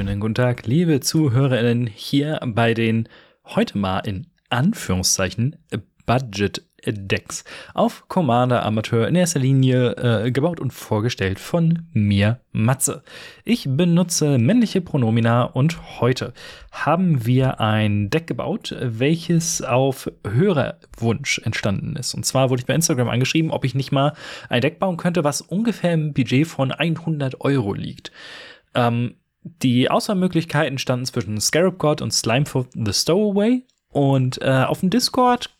Wunderschönen guten Tag, liebe ZuhörerInnen, hier bei den heute mal in Anführungszeichen Budget Decks auf Commander Amateur in erster Linie äh, gebaut und vorgestellt von mir, Matze. Ich benutze männliche Pronomina und heute haben wir ein Deck gebaut, welches auf Hörerwunsch entstanden ist. Und zwar wurde ich bei Instagram angeschrieben, ob ich nicht mal ein Deck bauen könnte, was ungefähr im Budget von 100 Euro liegt. Ähm, die Auswahlmöglichkeiten standen zwischen Scarab God und Slimefoot the Stowaway. Und äh, auf dem Discord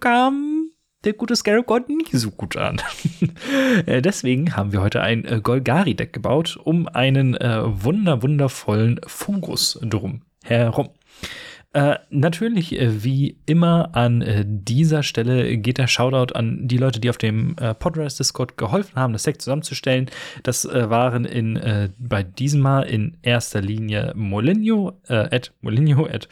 kam der gute Scarab God nicht so gut an. Äh, deswegen haben wir heute ein äh, Golgari-Deck gebaut, um einen äh, wunder wundervollen Fungus drum herum. Äh, natürlich, äh, wie immer an äh, dieser Stelle geht der Shoutout an die Leute, die auf dem äh, Podrise Discord geholfen haben, das Deck zusammenzustellen. Das äh, waren in äh, bei diesem Mal in erster Linie Molinho, äh, at Molinho, at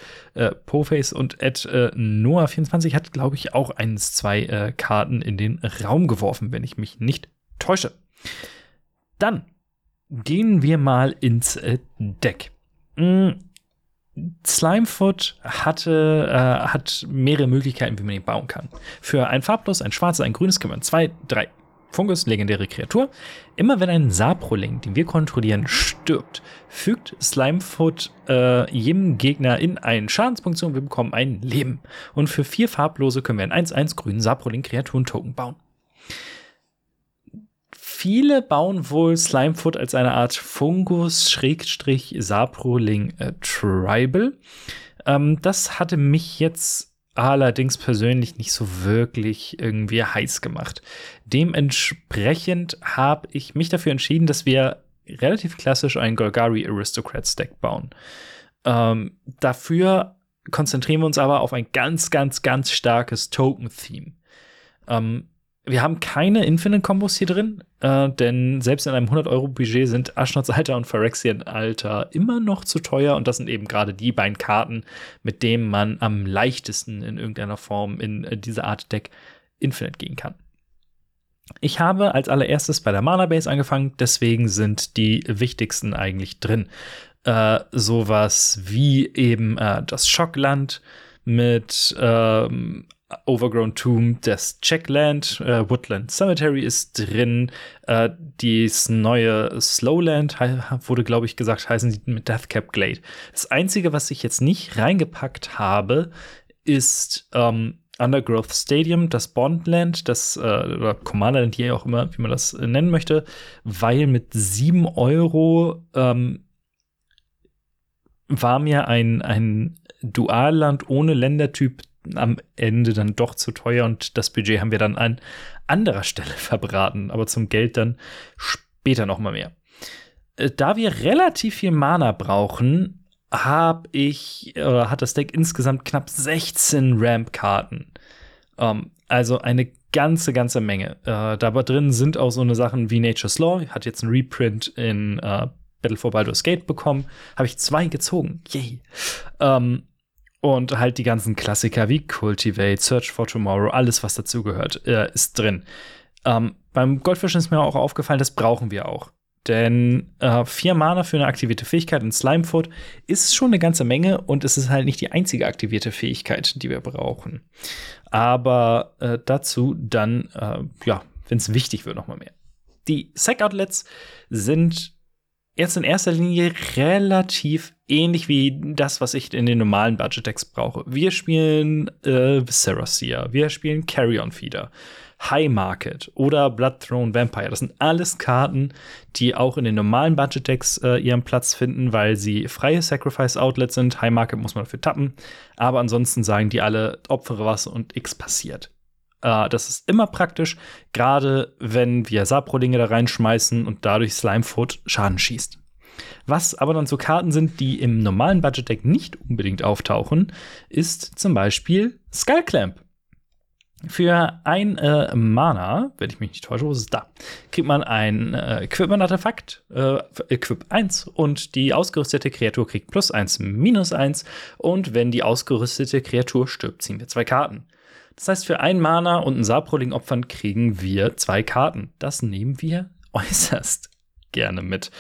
Poface und at äh, Noah24 hat, glaube ich, auch eins, zwei Karten in den Raum geworfen, wenn ich mich nicht täusche. Dann gehen wir mal ins Deck. Mm Slimefoot hatte, äh, hat mehrere Möglichkeiten, wie man ihn bauen kann. Für ein farblos, ein schwarzes, ein grünes können wir zwei, drei. Fungus, legendäre Kreatur. Immer wenn ein Saproling, den wir kontrollieren, stirbt, fügt Slimefoot äh, jedem Gegner in einen Schadenspunkt und wir bekommen ein Leben. Und für vier farblose können wir einen 1-1 grünen Saproling-Kreaturen-Token bauen. Viele bauen wohl Slimefoot als eine Art Fungus-Saproling äh. Ähm, das hatte mich jetzt allerdings persönlich nicht so wirklich irgendwie heiß gemacht. Dementsprechend habe ich mich dafür entschieden, dass wir relativ klassisch ein Golgari Aristocrats Deck bauen. Ähm, dafür konzentrieren wir uns aber auf ein ganz, ganz, ganz starkes Token-Theme. Ähm, wir haben keine Infinite-Kombos hier drin, äh, denn selbst in einem 100-Euro-Budget sind Ashnod's Alter und Phyrexian Alter immer noch zu teuer und das sind eben gerade die beiden Karten, mit denen man am leichtesten in irgendeiner Form in äh, diese Art Deck Infinite gehen kann. Ich habe als allererstes bei der Mana Base angefangen, deswegen sind die wichtigsten eigentlich drin. Äh, sowas wie eben äh, das Schockland mit ähm, Overgrown Tomb, das Checkland, äh, Woodland Cemetery ist drin. Äh, dieses neue Slowland wurde, glaube ich, gesagt, heißen sie mit Deathcap Glade. Das Einzige, was ich jetzt nicht reingepackt habe, ist ähm, Undergrowth Stadium, das Bondland, das äh, oder Commanderland, hier auch immer, wie man das äh, nennen möchte, weil mit 7 Euro ähm, war mir ein, ein Dualland ohne Ländertyp am Ende dann doch zu teuer und das Budget haben wir dann an anderer Stelle verbraten, aber zum Geld dann später noch mal mehr. Äh, da wir relativ viel Mana brauchen, habe ich oder hat das Deck insgesamt knapp 16 Ramp-Karten. Ähm, also eine ganze, ganze Menge. Äh, da drin sind auch so eine Sachen wie Nature's Law, hat jetzt ein Reprint in äh, Battle for Baldur's Gate bekommen. Habe ich zwei gezogen. Yay. Ähm, und halt die ganzen Klassiker wie Cultivate, Search for Tomorrow, alles, was dazugehört, äh, ist drin. Ähm, beim Goldfischen ist mir auch aufgefallen, das brauchen wir auch. Denn äh, vier Mana für eine aktivierte Fähigkeit in Slimefoot ist schon eine ganze Menge und es ist halt nicht die einzige aktivierte Fähigkeit, die wir brauchen. Aber äh, dazu dann, äh, ja, wenn es wichtig wird, noch mal mehr. Die Sack-Outlets sind jetzt in erster Linie relativ ähnlich wie das, was ich in den normalen Budget-Decks brauche. Wir spielen äh, Serasia, wir spielen Carrion Feeder, High Market oder Blood Throne Vampire. Das sind alles Karten, die auch in den normalen Budget-Decks äh, ihren Platz finden, weil sie freie Sacrifice-Outlets sind. High Market muss man dafür tappen. Aber ansonsten sagen die alle, opfere was und X passiert. Uh, das ist immer praktisch, gerade wenn wir Saprolinge da reinschmeißen und dadurch Slimefoot Schaden schießt. Was aber dann so Karten sind, die im normalen Budget-Deck nicht unbedingt auftauchen, ist zum Beispiel Skullclamp. Für ein äh, Mana, wenn ich mich nicht täusche, wo ist es da, kriegt man ein äh, Equipment-Artefakt, äh, Equip 1, und die ausgerüstete Kreatur kriegt plus 1, minus 1. Und wenn die ausgerüstete Kreatur stirbt, ziehen wir zwei Karten. Das heißt, für ein Mana und ein Saproling opfern kriegen wir zwei Karten. Das nehmen wir äußerst gerne mit.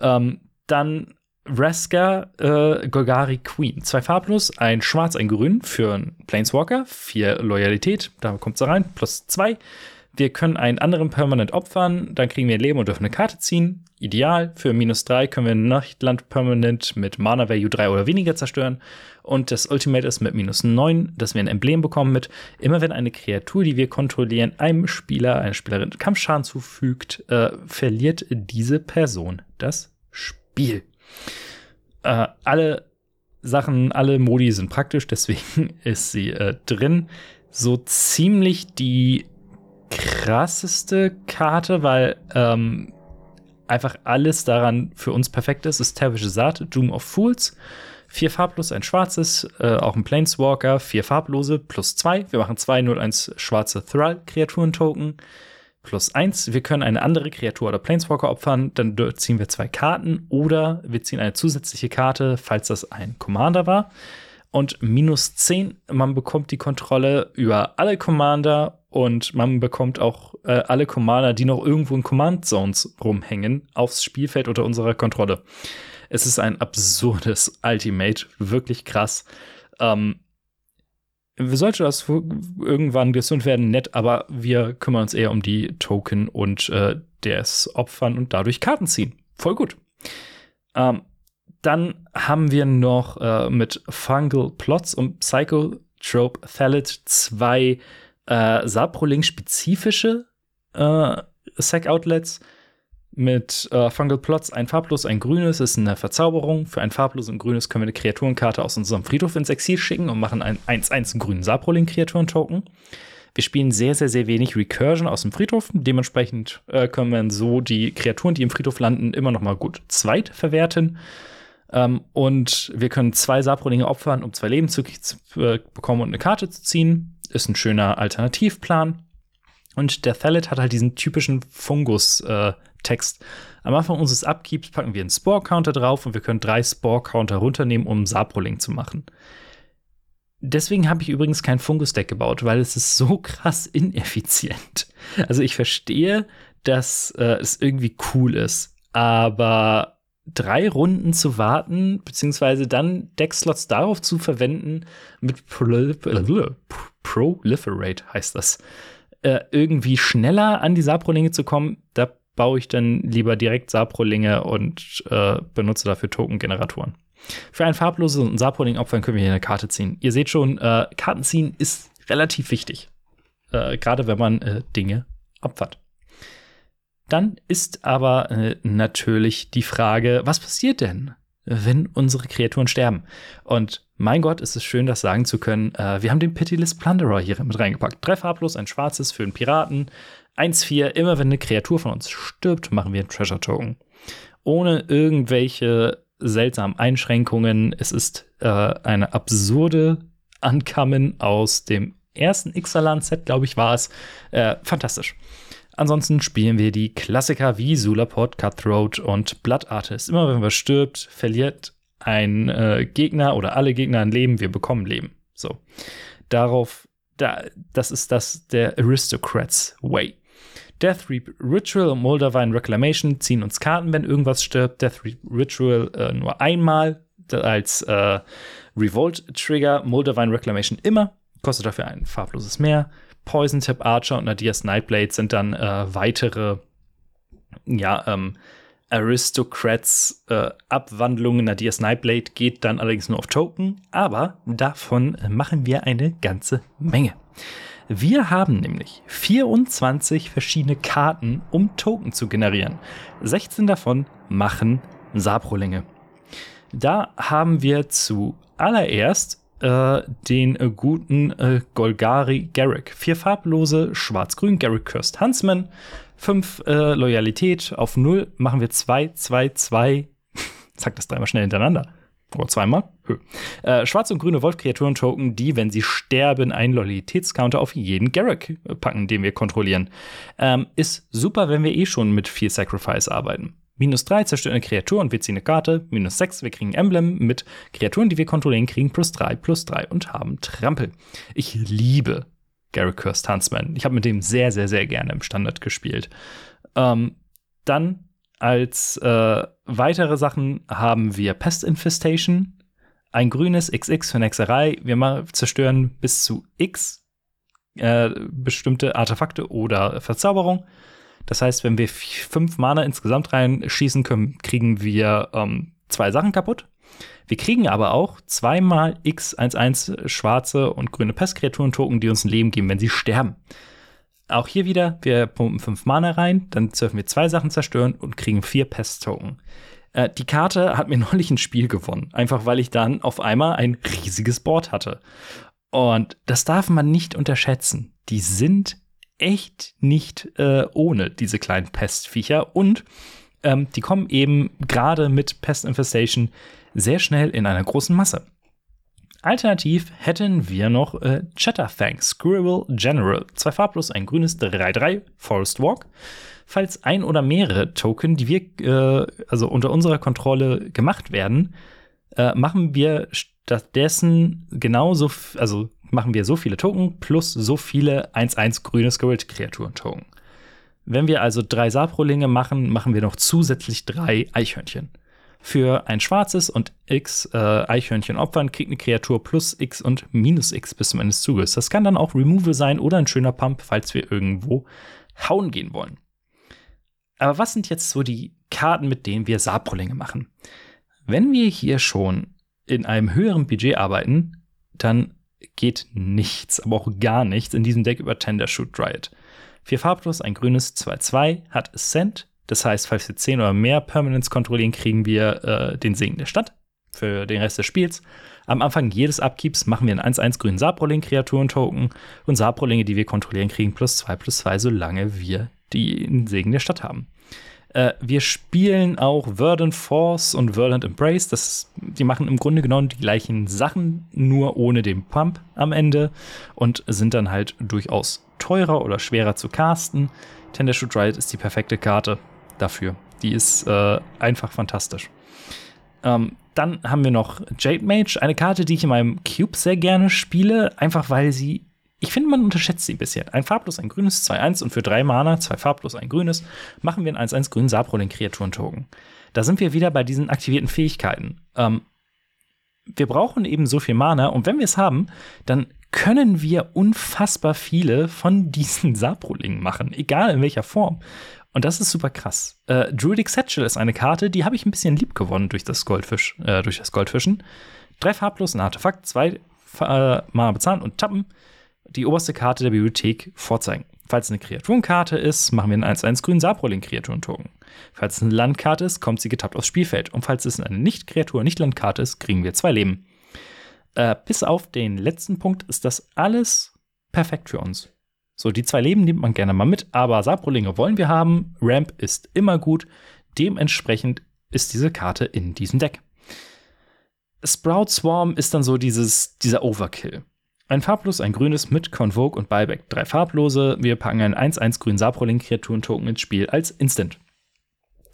Ähm, dann Vraska äh, Golgari Queen. Zwei farblos, ein Schwarz, ein Grün für einen Planeswalker. Vier Loyalität, da kommt sie rein, plus zwei. Wir können einen anderen Permanent opfern, dann kriegen wir ein Leben und dürfen eine Karte ziehen. Ideal. Für minus drei können wir ein Nachtland Permanent mit Mana Value 3 oder weniger zerstören. Und das Ultimate ist mit minus 9, dass wir ein Emblem bekommen mit, immer wenn eine Kreatur, die wir kontrollieren, einem Spieler, einer Spielerin Kampfschaden zufügt, äh, verliert diese Person das Spiel. Äh, alle Sachen, alle Modi sind praktisch, deswegen ist sie äh, drin. So ziemlich die krasseste Karte, weil ähm, einfach alles daran für uns perfekt ist, ist Tervische Saat, Doom of Fools. Vier farblos, ein schwarzes, äh, auch ein Planeswalker, vier farblose, plus zwei. Wir machen zwei 0-1 schwarze Thrall-Kreaturen-Token plus eins. Wir können eine andere Kreatur oder Planeswalker opfern, dann ziehen wir zwei Karten oder wir ziehen eine zusätzliche Karte, falls das ein Commander war. Und minus 10, man bekommt die Kontrolle über alle Commander und man bekommt auch äh, alle Commander, die noch irgendwo in Command Zones rumhängen, aufs Spielfeld unter unserer Kontrolle. Es ist ein absurdes Ultimate, wirklich krass. Ähm, sollte das irgendwann gesund werden, nett, aber wir kümmern uns eher um die Token und äh, des Opfern und dadurch Karten ziehen. Voll gut. Ähm, dann haben wir noch äh, mit Fungal Plots und Psychotrope Thalit zwei äh, Saproling-spezifische äh, Sack-Outlets mit äh, Fungal Plots ein farblos, ein grünes ist eine Verzauberung. Für ein farblos und grünes können wir eine Kreaturenkarte aus unserem Friedhof ins Exil schicken und machen einen 1-1 grünen Saproling-Kreaturen-Token. Wir spielen sehr, sehr, sehr wenig Recursion aus dem Friedhof. Dementsprechend äh, können wir so die Kreaturen, die im Friedhof landen, immer noch mal gut zweit verwerten. Ähm, und wir können zwei Saprolinge opfern, um zwei Leben zu, zu äh, bekommen und eine Karte zu ziehen. Ist ein schöner Alternativplan. Und der Thalet hat halt diesen typischen Fungus- äh. Am Anfang unseres Upkeeps packen wir einen Spore-Counter drauf und wir können drei Spore-Counter runternehmen, um Saproling zu machen. Deswegen habe ich übrigens kein Fungus-Deck gebaut, weil es ist so krass ineffizient. Also ich verstehe, dass äh, es irgendwie cool ist, aber drei Runden zu warten, beziehungsweise dann Deckslots darauf zu verwenden, mit Proliferate heißt das, äh, irgendwie schneller an die Saprolinge zu kommen, da baue ich dann lieber direkt Saprolinge und äh, benutze dafür Token-Generatoren. Für ein farbloses und Saproling-Opfern können wir hier eine Karte ziehen. Ihr seht schon, äh, Karten ziehen ist relativ wichtig. Äh, Gerade wenn man äh, Dinge opfert. Dann ist aber äh, natürlich die Frage, was passiert denn, wenn unsere Kreaturen sterben? Und mein Gott, ist es schön, das sagen zu können. Äh, wir haben den Pitiless Plunderer hier mit reingepackt. Drei farblos, ein schwarzes für einen Piraten, 1-4, immer wenn eine Kreatur von uns stirbt, machen wir einen Treasure Token. Ohne irgendwelche seltsamen Einschränkungen. Es ist äh, eine absurde Ankommen aus dem ersten Ixalan-Set, glaube ich, war es. Äh, fantastisch. Ansonsten spielen wir die Klassiker wie Sulaport, Cutthroat und Blood Artist. Immer wenn wir stirbt, verliert ein äh, Gegner oder alle Gegner ein Leben, wir bekommen Leben. So. Darauf, da, das ist das der Aristocrats Way. Death Ritual und Moldavine Reclamation ziehen uns Karten, wenn irgendwas stirbt. Death Ritual äh, nur einmal als äh, Revolt-Trigger. Moldavine Reclamation immer. Kostet dafür ein farbloses Meer. Poison Tip Archer und Nadia's Nightblade sind dann äh, weitere, ja, ähm, Aristocrats äh, Abwandlungen. Nadia's Nightblade geht dann allerdings nur auf Token, aber davon machen wir eine ganze Menge. Wir haben nämlich 24 verschiedene Karten, um Token zu generieren. 16 davon machen Saprolinge. Da haben wir zuallererst äh, den äh, guten äh, Golgari Garrick. Vier farblose, schwarz-grün, Garrick Cursed Huntsman. Fünf äh, Loyalität auf null machen wir 2, 2, 2 Sag das dreimal schnell hintereinander. Oder zweimal. Äh, schwarze und grüne Wolf-Kreaturen-Token, die, wenn sie sterben, einen Loyalitätscounter auf jeden Garruk packen, den wir kontrollieren. Ähm, ist super, wenn wir eh schon mit viel Sacrifice arbeiten. Minus 3 zerstört eine Kreatur und wir ziehen eine Karte. Minus 6, wir kriegen Emblem mit Kreaturen, die wir kontrollieren, kriegen plus 3, plus 3 und haben Trampel. Ich liebe Gary Curse Huntsman. Ich habe mit dem sehr, sehr, sehr gerne im Standard gespielt. Ähm, dann als äh, weitere Sachen haben wir Pest Infestation, ein grünes XX für Hexerei. Wir zerstören bis zu X äh, bestimmte Artefakte oder Verzauberung. Das heißt, wenn wir fünf Mana insgesamt reinschießen können, kriegen wir ähm, zwei Sachen kaputt. Wir kriegen aber auch zweimal X11 schwarze und grüne Pestkreaturen-Token, die uns ein Leben geben, wenn sie sterben. Auch hier wieder, wir pumpen fünf Mana rein, dann dürfen wir zwei Sachen zerstören und kriegen vier Pest-Token. Äh, die Karte hat mir neulich ein Spiel gewonnen, einfach weil ich dann auf einmal ein riesiges Board hatte. Und das darf man nicht unterschätzen. Die sind echt nicht äh, ohne diese kleinen Pestviecher und ähm, die kommen eben gerade mit Pest Infestation sehr schnell in einer großen Masse. Alternativ hätten wir noch äh, Chatterfang Squirrel General. Zwei farblos, ein grünes 3-3 Forest Walk. Falls ein oder mehrere Token, die wir äh, also unter unserer Kontrolle gemacht werden, äh, machen wir stattdessen genauso, also machen wir so viele Token plus so viele 1-1 grüne Squirrel-Kreaturen-Token. Wenn wir also drei Saprolinge machen, machen wir noch zusätzlich drei Eichhörnchen. Für ein schwarzes und x äh, Eichhörnchen opfern kriegt eine Kreatur plus x und minus x bis zum Ende des Zuges. Das kann dann auch Removal sein oder ein schöner Pump, falls wir irgendwo hauen gehen wollen. Aber was sind jetzt so die Karten, mit denen wir Saprolinge machen? Wenn wir hier schon in einem höheren Budget arbeiten, dann geht nichts, aber auch gar nichts in diesem Deck über Tender Shoot Riot. Vier farblos, ein grünes 2-2, hat Ascent. Das heißt, falls wir 10 oder mehr Permanents kontrollieren, kriegen wir äh, den Segen der Stadt für den Rest des Spiels. Am Anfang jedes Upkeeps machen wir einen 1-1 grünen Saproling-Kreaturen-Token und Saprolinge, die wir kontrollieren, kriegen plus 2 plus 2, solange wir den Segen der Stadt haben. Äh, wir spielen auch Verdant Force und Verdant Embrace. Das, die machen im Grunde genommen die gleichen Sachen, nur ohne den Pump am Ende und sind dann halt durchaus teurer oder schwerer zu casten. Tender Shoot Riot ist die perfekte Karte dafür. Die ist äh, einfach fantastisch. Ähm, dann haben wir noch Jade Mage, eine Karte, die ich in meinem Cube sehr gerne spiele, einfach weil sie ich finde, man unterschätzt sie ein bisschen. Ein farblos, ein grünes, 2-1 und für drei Mana, zwei farblos, ein grünes, machen wir einen 1-1 grünen Sabrolling Kreaturen-Token. Da sind wir wieder bei diesen aktivierten Fähigkeiten. Ähm, wir brauchen eben so viel Mana und wenn wir es haben, dann können wir unfassbar viele von diesen Sabrolingen machen, egal in welcher Form. Und das ist super krass. Äh, Druidic Satchel ist eine Karte, die habe ich ein bisschen lieb gewonnen durch das Goldfisch, äh, durch das Goldfischen. Drei farblos, ein Artefakt, zwei äh, Mana bezahlen und tappen die oberste Karte der Bibliothek vorzeigen. Falls es eine Kreaturenkarte ist, machen wir einen 1-1 grünen Sabrolling-Kreaturentoken. Falls es eine Landkarte ist, kommt sie getappt aufs Spielfeld. Und falls es eine Nicht-Kreatur, Nicht-Landkarte ist, kriegen wir zwei Leben. Äh, bis auf den letzten Punkt ist das alles perfekt für uns. So, die zwei Leben nimmt man gerne mal mit, aber Sabrolinge wollen wir haben. Ramp ist immer gut. Dementsprechend ist diese Karte in diesem Deck. Sprout Swarm ist dann so dieses, dieser Overkill. Ein farblos, ein grünes mit Convoke und Buyback. Drei farblose. Wir packen einen 1-1 grünen Saproling-Kreaturen-Token ins Spiel als Instant.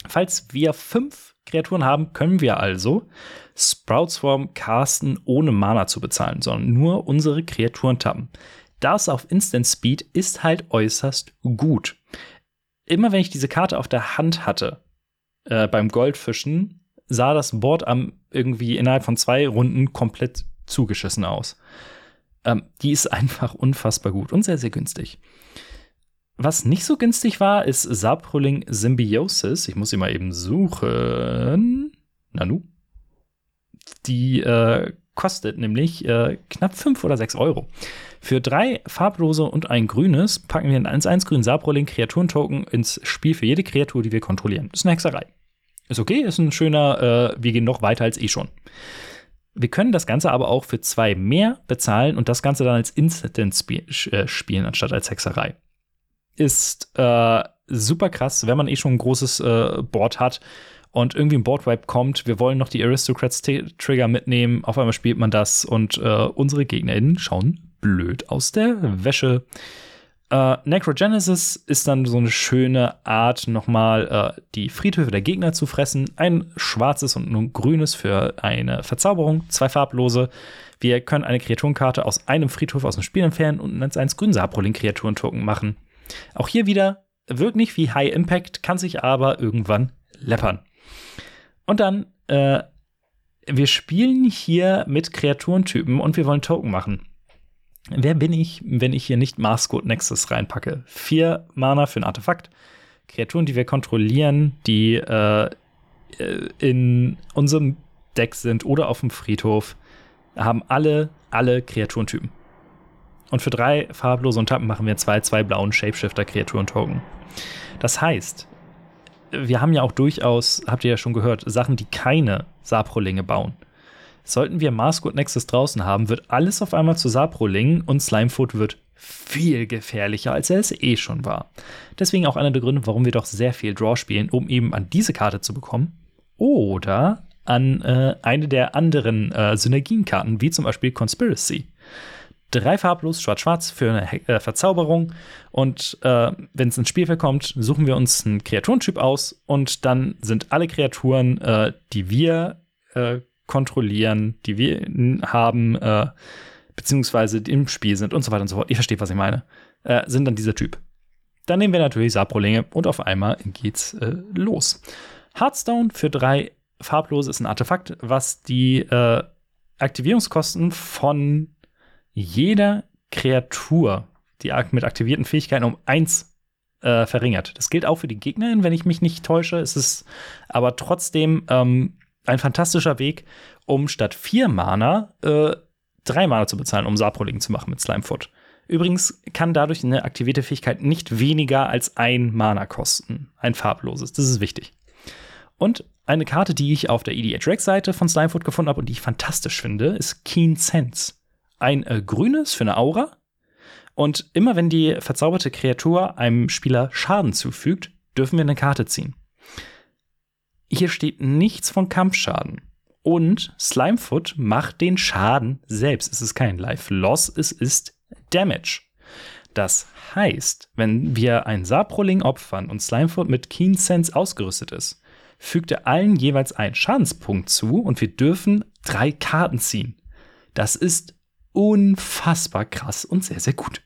Falls wir fünf Kreaturen haben, können wir also Sprout Swarm casten, ohne Mana zu bezahlen, sondern nur unsere Kreaturen tappen. Das auf Instant Speed ist halt äußerst gut. Immer wenn ich diese Karte auf der Hand hatte, äh, beim Goldfischen, sah das Board am irgendwie innerhalb von zwei Runden komplett zugeschissen aus. Ähm, die ist einfach unfassbar gut und sehr, sehr günstig. Was nicht so günstig war, ist Saproling Symbiosis. Ich muss sie mal eben suchen. Nanu. Die äh, kostet nämlich äh, knapp 5 oder 6 Euro. Für drei farblose und ein grünes packen wir einen 1-1 grünen Saproling Kreaturentoken ins Spiel für jede Kreatur, die wir kontrollieren. Das ist eine Hexerei. Ist okay, ist ein schöner, äh, wir gehen noch weiter als eh schon. Wir können das Ganze aber auch für zwei mehr bezahlen und das Ganze dann als Instant sp äh, spielen, anstatt als Hexerei. Ist äh, super krass, wenn man eh schon ein großes äh, Board hat und irgendwie ein Boardwipe kommt, wir wollen noch die Aristocrats-Trigger mitnehmen, auf einmal spielt man das und äh, unsere GegnerInnen schauen blöd aus der Wäsche. Äh, Necrogenesis ist dann so eine schöne Art, nochmal äh, die Friedhöfe der Gegner zu fressen. Ein schwarzes und ein grünes für eine Verzauberung, zwei farblose. Wir können eine Kreaturenkarte aus einem Friedhof aus dem Spiel entfernen und als eins grün Saproling-Kreaturentoken machen. Auch hier wieder wirkt nicht wie High Impact, kann sich aber irgendwann läppern. Und dann, äh, wir spielen hier mit Kreaturentypen und wir wollen Token machen. Wer bin ich, wenn ich hier nicht Marscode Nexus reinpacke? Vier Mana für ein Artefakt. Kreaturen, die wir kontrollieren, die äh, in unserem Deck sind oder auf dem Friedhof, haben alle, alle Kreaturentypen. Und für drei farblose und Tappen machen wir zwei, zwei blauen Shapeshifter-Kreaturen-Token. Das heißt, wir haben ja auch durchaus, habt ihr ja schon gehört, Sachen, die keine Saprolinge bauen. Sollten wir Marsgood Nexus draußen haben, wird alles auf einmal zu Saproling und Slimefoot wird viel gefährlicher, als er es eh schon war. Deswegen auch einer der Gründe, warum wir doch sehr viel Draw spielen, um eben an diese Karte zu bekommen. Oder an äh, eine der anderen äh, Synergienkarten, wie zum Beispiel Conspiracy. Drei farblos, schwarz-schwarz für eine äh, Verzauberung. Und äh, wenn es ins Spielfeld kommt, suchen wir uns einen Kreaturentyp aus und dann sind alle Kreaturen, äh, die wir äh, kontrollieren, die wir haben, äh, beziehungsweise im Spiel sind und so weiter und so fort. Ihr versteht, was ich meine. Äh, sind dann dieser Typ. Dann nehmen wir natürlich Saprolinge und auf einmal geht's äh, los. Hearthstone für drei farblose ist ein Artefakt, was die äh, Aktivierungskosten von jeder Kreatur, die mit aktivierten Fähigkeiten um eins äh, verringert. Das gilt auch für die Gegnerin, wenn ich mich nicht täusche. Es ist aber trotzdem ähm, ein fantastischer Weg, um statt vier Mana äh, drei Mana zu bezahlen, um Saproling zu machen mit Slimefoot. Übrigens kann dadurch eine aktivierte Fähigkeit nicht weniger als ein Mana kosten. Ein farbloses. Das ist wichtig. Und eine Karte, die ich auf der EDH-Rex-Seite von Slimefoot gefunden habe und die ich fantastisch finde, ist Keen Sense. Ein äh, grünes für eine Aura. Und immer wenn die verzauberte Kreatur einem Spieler Schaden zufügt, dürfen wir eine Karte ziehen. Hier steht nichts von Kampfschaden. Und Slimefoot macht den Schaden selbst. Es ist kein Life-Loss, es ist Damage. Das heißt, wenn wir ein Saproling opfern und Slimefoot mit Keen Sense ausgerüstet ist, fügt er allen jeweils einen Schadenspunkt zu und wir dürfen drei Karten ziehen. Das ist unfassbar krass und sehr, sehr gut.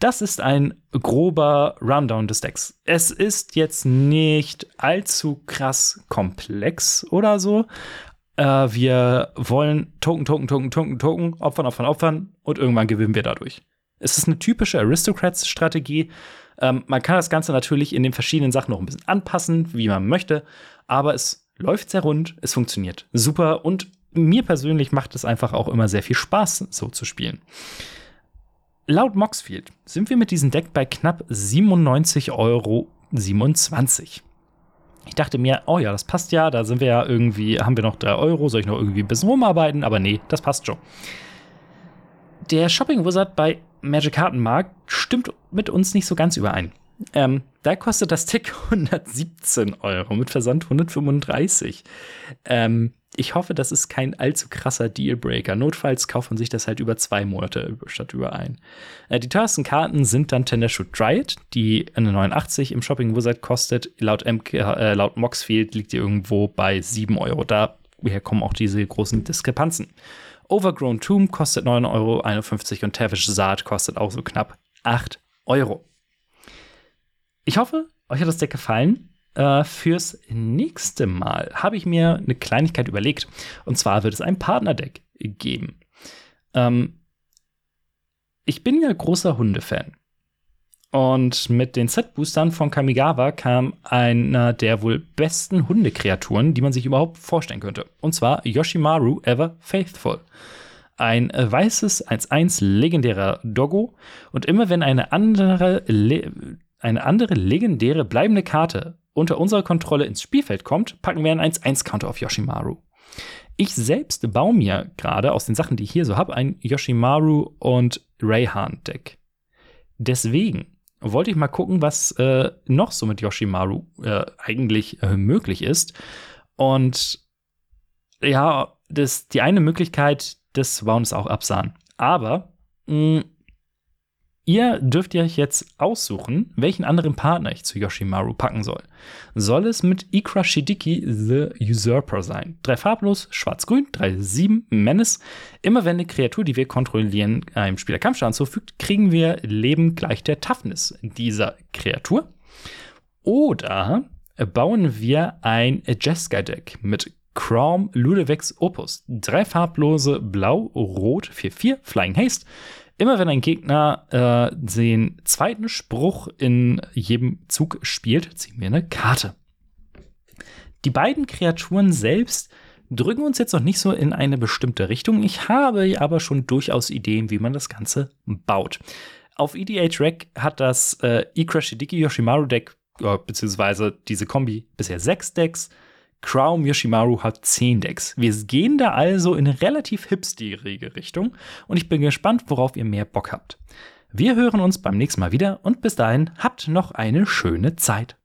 Das ist ein grober Rundown des Decks. Es ist jetzt nicht allzu krass komplex oder so. Äh, wir wollen Token, Token, Token, Token, Token, opfern, opfern, opfern und irgendwann gewinnen wir dadurch. Es ist eine typische Aristocrats-Strategie. Ähm, man kann das Ganze natürlich in den verschiedenen Sachen noch ein bisschen anpassen, wie man möchte, aber es läuft sehr rund, es funktioniert super und mir persönlich macht es einfach auch immer sehr viel Spaß, so zu spielen. Laut Moxfield sind wir mit diesem Deck bei knapp 97,27 Euro. Ich dachte mir, oh ja, das passt ja, da sind wir ja irgendwie, haben wir noch 3 Euro, soll ich noch irgendwie ein bisschen rumarbeiten? Aber nee, das passt schon. Der Shopping Wizard bei Magic Kartenmarkt stimmt mit uns nicht so ganz überein. Ähm, da kostet das Tick 117 Euro, mit Versand 135. Ähm, ich hoffe, das ist kein allzu krasser Dealbreaker. Notfalls kauft man sich das halt über zwei Monate statt über ein. Äh, die teuersten Karten sind dann Tendershoot Dryad, die eine 89 im Shopping Wizard kostet. Laut, MK, äh, laut Moxfield liegt die irgendwo bei 7 Euro. Daher kommen auch diese großen Diskrepanzen. Overgrown Tomb kostet 9,51 Euro und Tavish Saat kostet auch so knapp 8 Euro. Ich hoffe, euch hat das Deck gefallen. Äh, fürs nächste Mal habe ich mir eine Kleinigkeit überlegt. Und zwar wird es ein Partnerdeck geben. Ähm, ich bin ja großer Hundefan. Und mit den Set-Boostern von Kamigawa kam einer der wohl besten Hundekreaturen, die man sich überhaupt vorstellen könnte. Und zwar Yoshimaru Ever Faithful. Ein weißes 1-1 legendärer Doggo. Und immer wenn eine andere, eine andere legendäre bleibende Karte unter unserer Kontrolle ins Spielfeld kommt, packen wir einen 1-1-Counter auf Yoshimaru. Ich selbst baue mir gerade aus den Sachen, die ich hier so habe, ein Yoshimaru und Rayhan-Deck. Deswegen wollte ich mal gucken, was äh, noch so mit Yoshimaru äh, eigentlich äh, möglich ist. Und ja, das, die eine Möglichkeit, das war uns auch absahen. Aber mh, Ihr dürft euch jetzt aussuchen, welchen anderen Partner ich zu Yoshimaru packen soll. Soll es mit Ikra Shidiki the Usurper sein? Drei farblos, schwarz-grün, 3-7, Menace. Immer wenn eine Kreatur, die wir kontrollieren, einem Spieler Kampfschaden zufügt, kriegen wir Leben gleich der Toughness dieser Kreatur. Oder bauen wir ein Jeska-Deck mit Chrome Ludevex Opus. Drei farblose, blau, rot, 4-4, Flying Haste. Immer wenn ein Gegner äh, den zweiten Spruch in jedem Zug spielt, ziehen wir eine Karte. Die beiden Kreaturen selbst drücken uns jetzt noch nicht so in eine bestimmte Richtung. Ich habe aber schon durchaus Ideen, wie man das Ganze baut. Auf EDH Rec hat das äh, Ikrashidiki Yoshimaru Deck, äh, beziehungsweise diese Kombi, bisher sechs Decks. Crown Yoshimaru hat 10 Decks. Wir gehen da also in relativ hipsterige Richtung und ich bin gespannt, worauf ihr mehr Bock habt. Wir hören uns beim nächsten Mal wieder und bis dahin habt noch eine schöne Zeit.